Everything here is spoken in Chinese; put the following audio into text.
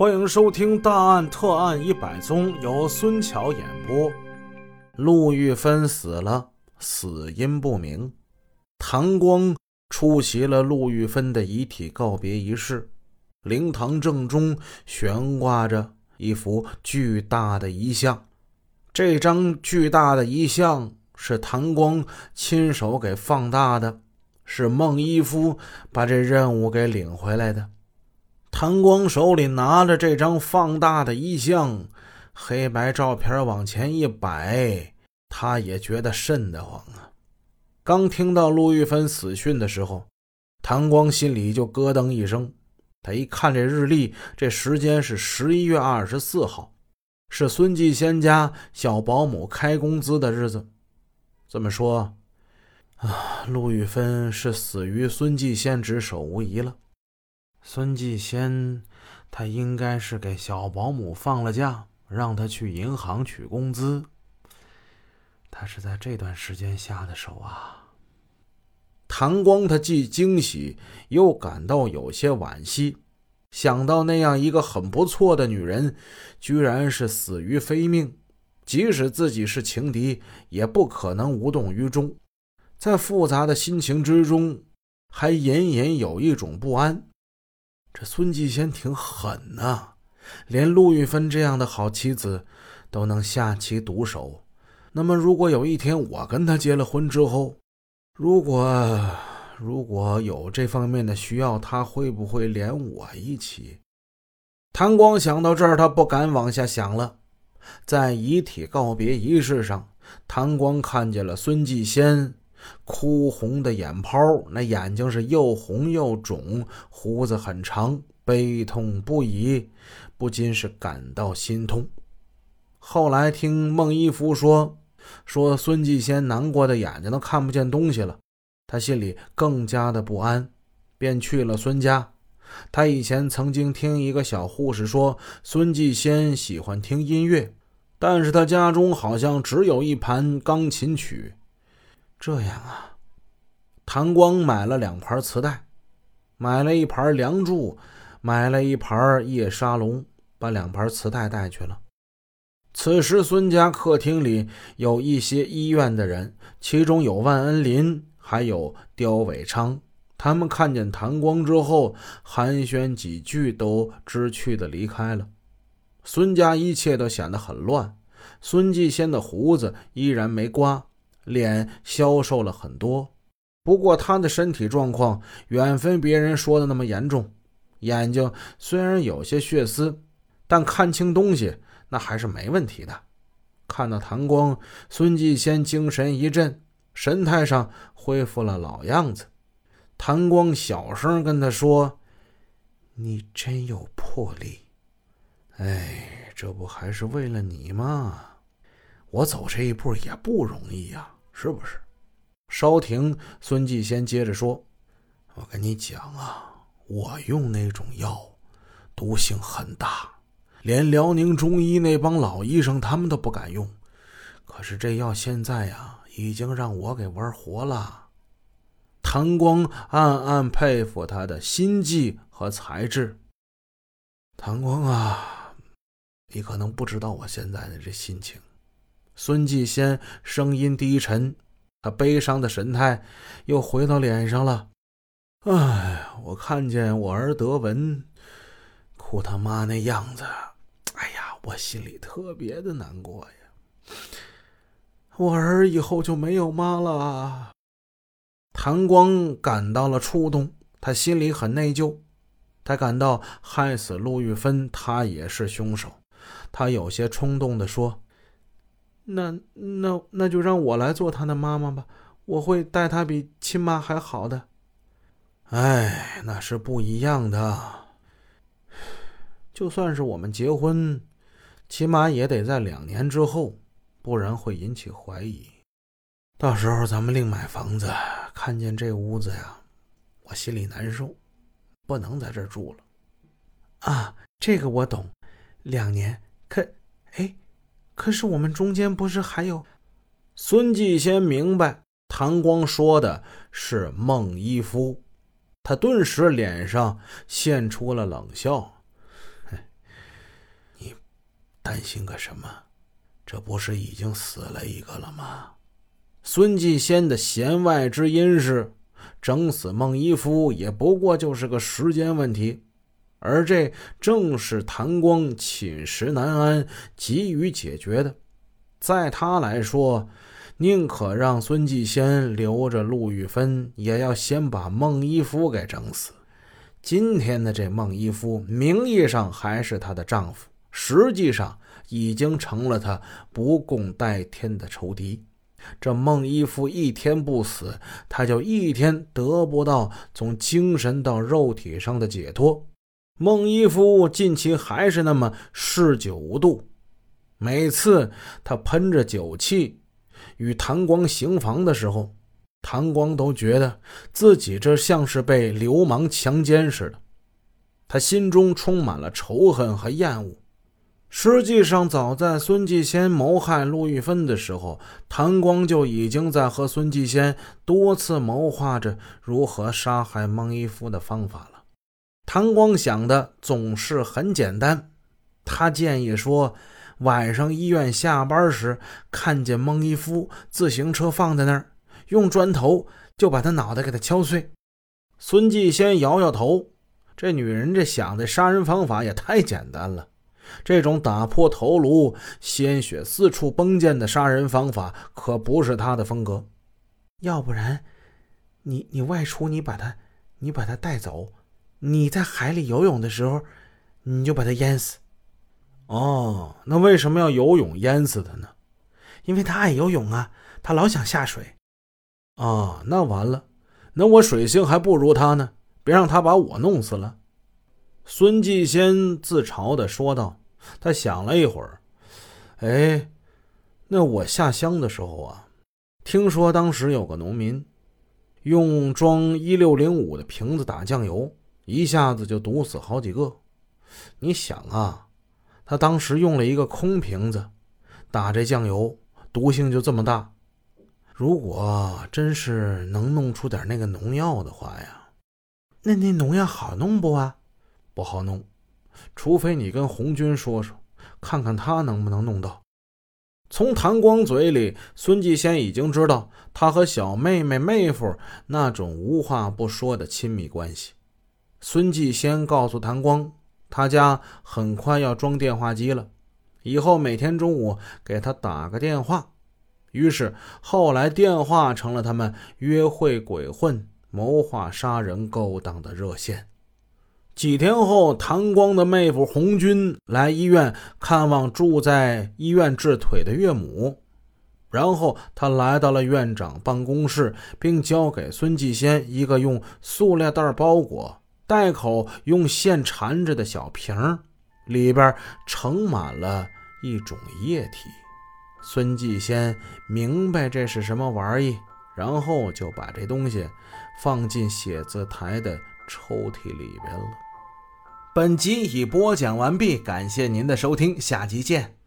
欢迎收听《大案特案一百宗》，由孙桥演播。陆玉芬死了，死因不明。唐光出席了陆玉芬的遗体告别仪式，灵堂正中悬挂着一幅巨大的遗像。这张巨大的遗像是唐光亲手给放大的，是孟一夫把这任务给领回来的。谭光手里拿着这张放大的遗像，黑白照片往前一摆，他也觉得瘆得慌啊。刚听到陆玉芬死讯的时候，谭光心里就咯噔一声。他一看这日历，这时间是十一月二十四号，是孙继先家小保姆开工资的日子。这么说，啊，陆玉芬是死于孙继先之手无疑了。孙继先，他应该是给小保姆放了假，让他去银行取工资。他是在这段时间下的手啊。唐光他既惊喜又感到有些惋惜，想到那样一个很不错的女人，居然是死于非命，即使自己是情敌，也不可能无动于衷。在复杂的心情之中，还隐隐有一种不安。这孙继先挺狠呐，连陆玉芬这样的好妻子都能下其毒手。那么，如果有一天我跟他结了婚之后，如果如果有这方面的需要，他会不会连我一起？谭光想到这儿，他不敢往下想了。在遗体告别仪式上，谭光看见了孙继先。哭红的眼泡，那眼睛是又红又肿，胡子很长，悲痛不已，不禁是感到心痛。后来听孟一夫说，说孙继先难过的眼睛都看不见东西了，他心里更加的不安，便去了孙家。他以前曾经听一个小护士说，孙继先喜欢听音乐，但是他家中好像只有一盘钢琴曲。这样啊，谭光买了两盘磁带，买了一盘《梁祝》，买了一盘《夜沙龙》，把两盘磁带带去了。此时，孙家客厅里有一些医院的人，其中有万恩林，还有刁伟昌。他们看见谭光之后，寒暄几句，都知趣的离开了。孙家一切都显得很乱。孙继先的胡子依然没刮。脸消瘦了很多，不过他的身体状况远非别人说的那么严重。眼睛虽然有些血丝，但看清东西那还是没问题的。看到谭光，孙继先精神一振，神态上恢复了老样子。谭光小声跟他说：“你真有魄力，哎，这不还是为了你吗？”我走这一步也不容易呀，是不是？稍停，孙继先接着说：“我跟你讲啊，我用那种药，毒性很大，连辽宁中医那帮老医生他们都不敢用。可是这药现在呀，已经让我给玩活了。”谭光暗暗佩服他的心计和才智。谭光啊，你可能不知道我现在的这心情。孙继先声音低沉，他悲伤的神态又回到脸上了。哎，我看见我儿德文哭他妈那样子，哎呀，我心里特别的难过呀。我儿以后就没有妈了。谭光感到了触动，他心里很内疚，他感到害死陆玉芬，他也是凶手。他有些冲动的说。那那那就让我来做他的妈妈吧，我会待他比亲妈还好的。哎，那是不一样的。就算是我们结婚，起码也得在两年之后，不然会引起怀疑。到时候咱们另买房子，看见这屋子呀，我心里难受，不能在这住了。啊，这个我懂，两年可哎。可是我们中间不是还有？孙继先明白，谭光说的是孟一夫，他顿时脸上现出了冷笑。你担心个什么？这不是已经死了一个了吗？孙继先的弦外之音是，整死孟一夫也不过就是个时间问题，而这正是谭光寝食难安、急于解决的。在他来说，宁可让孙继先留着陆玉芬，也要先把孟一夫给整死。今天的这孟一夫，名义上还是她的丈夫，实际上已经成了她不共戴天的仇敌。这孟一夫一天不死，他就一天得不到从精神到肉体上的解脱。孟一夫近期还是那么嗜酒无度，每次他喷着酒气与谭光行房的时候，谭光都觉得自己这像是被流氓强奸似的，他心中充满了仇恨和厌恶。实际上，早在孙继先谋害陆玉芬的时候，谭光就已经在和孙继先多次谋划着如何杀害孟一夫的方法。谭光想的总是很简单，他建议说，晚上医院下班时看见孟一夫自行车放在那儿，用砖头就把他脑袋给他敲碎。孙继先摇摇头，这女人这想的杀人方法也太简单了。这种打破头颅、鲜血四处崩溅的杀人方法可不是他的风格。要不然，你你外出，你把他，你把他带走，你在海里游泳的时候，你就把他淹死。哦，那为什么要游泳淹死他呢？因为他爱游泳啊，他老想下水。啊，那完了，那我水性还不如他呢，别让他把我弄死了。孙继先自嘲地说道。他想了一会儿，哎，那我下乡的时候啊，听说当时有个农民用装一六零五的瓶子打酱油，一下子就毒死好几个。你想啊，他当时用了一个空瓶子打这酱油，毒性就这么大。如果真是能弄出点那个农药的话呀，那那农药好弄不啊？不好弄。除非你跟红军说说，看看他能不能弄到。从谭光嘴里，孙继先已经知道他和小妹妹妹夫那种无话不说的亲密关系。孙继先告诉谭光，他家很快要装电话机了，以后每天中午给他打个电话。于是后来，电话成了他们约会、鬼混、谋划杀人、勾当的热线。几天后，谭光的妹夫红军来医院看望住在医院治腿的岳母，然后他来到了院长办公室，并交给孙继先一个用塑料袋包裹、袋口用线缠着的小瓶里边盛满了一种液体。孙继先明白这是什么玩意，然后就把这东西放进写字台的抽屉里边了。本集已播讲完毕，感谢您的收听，下集见。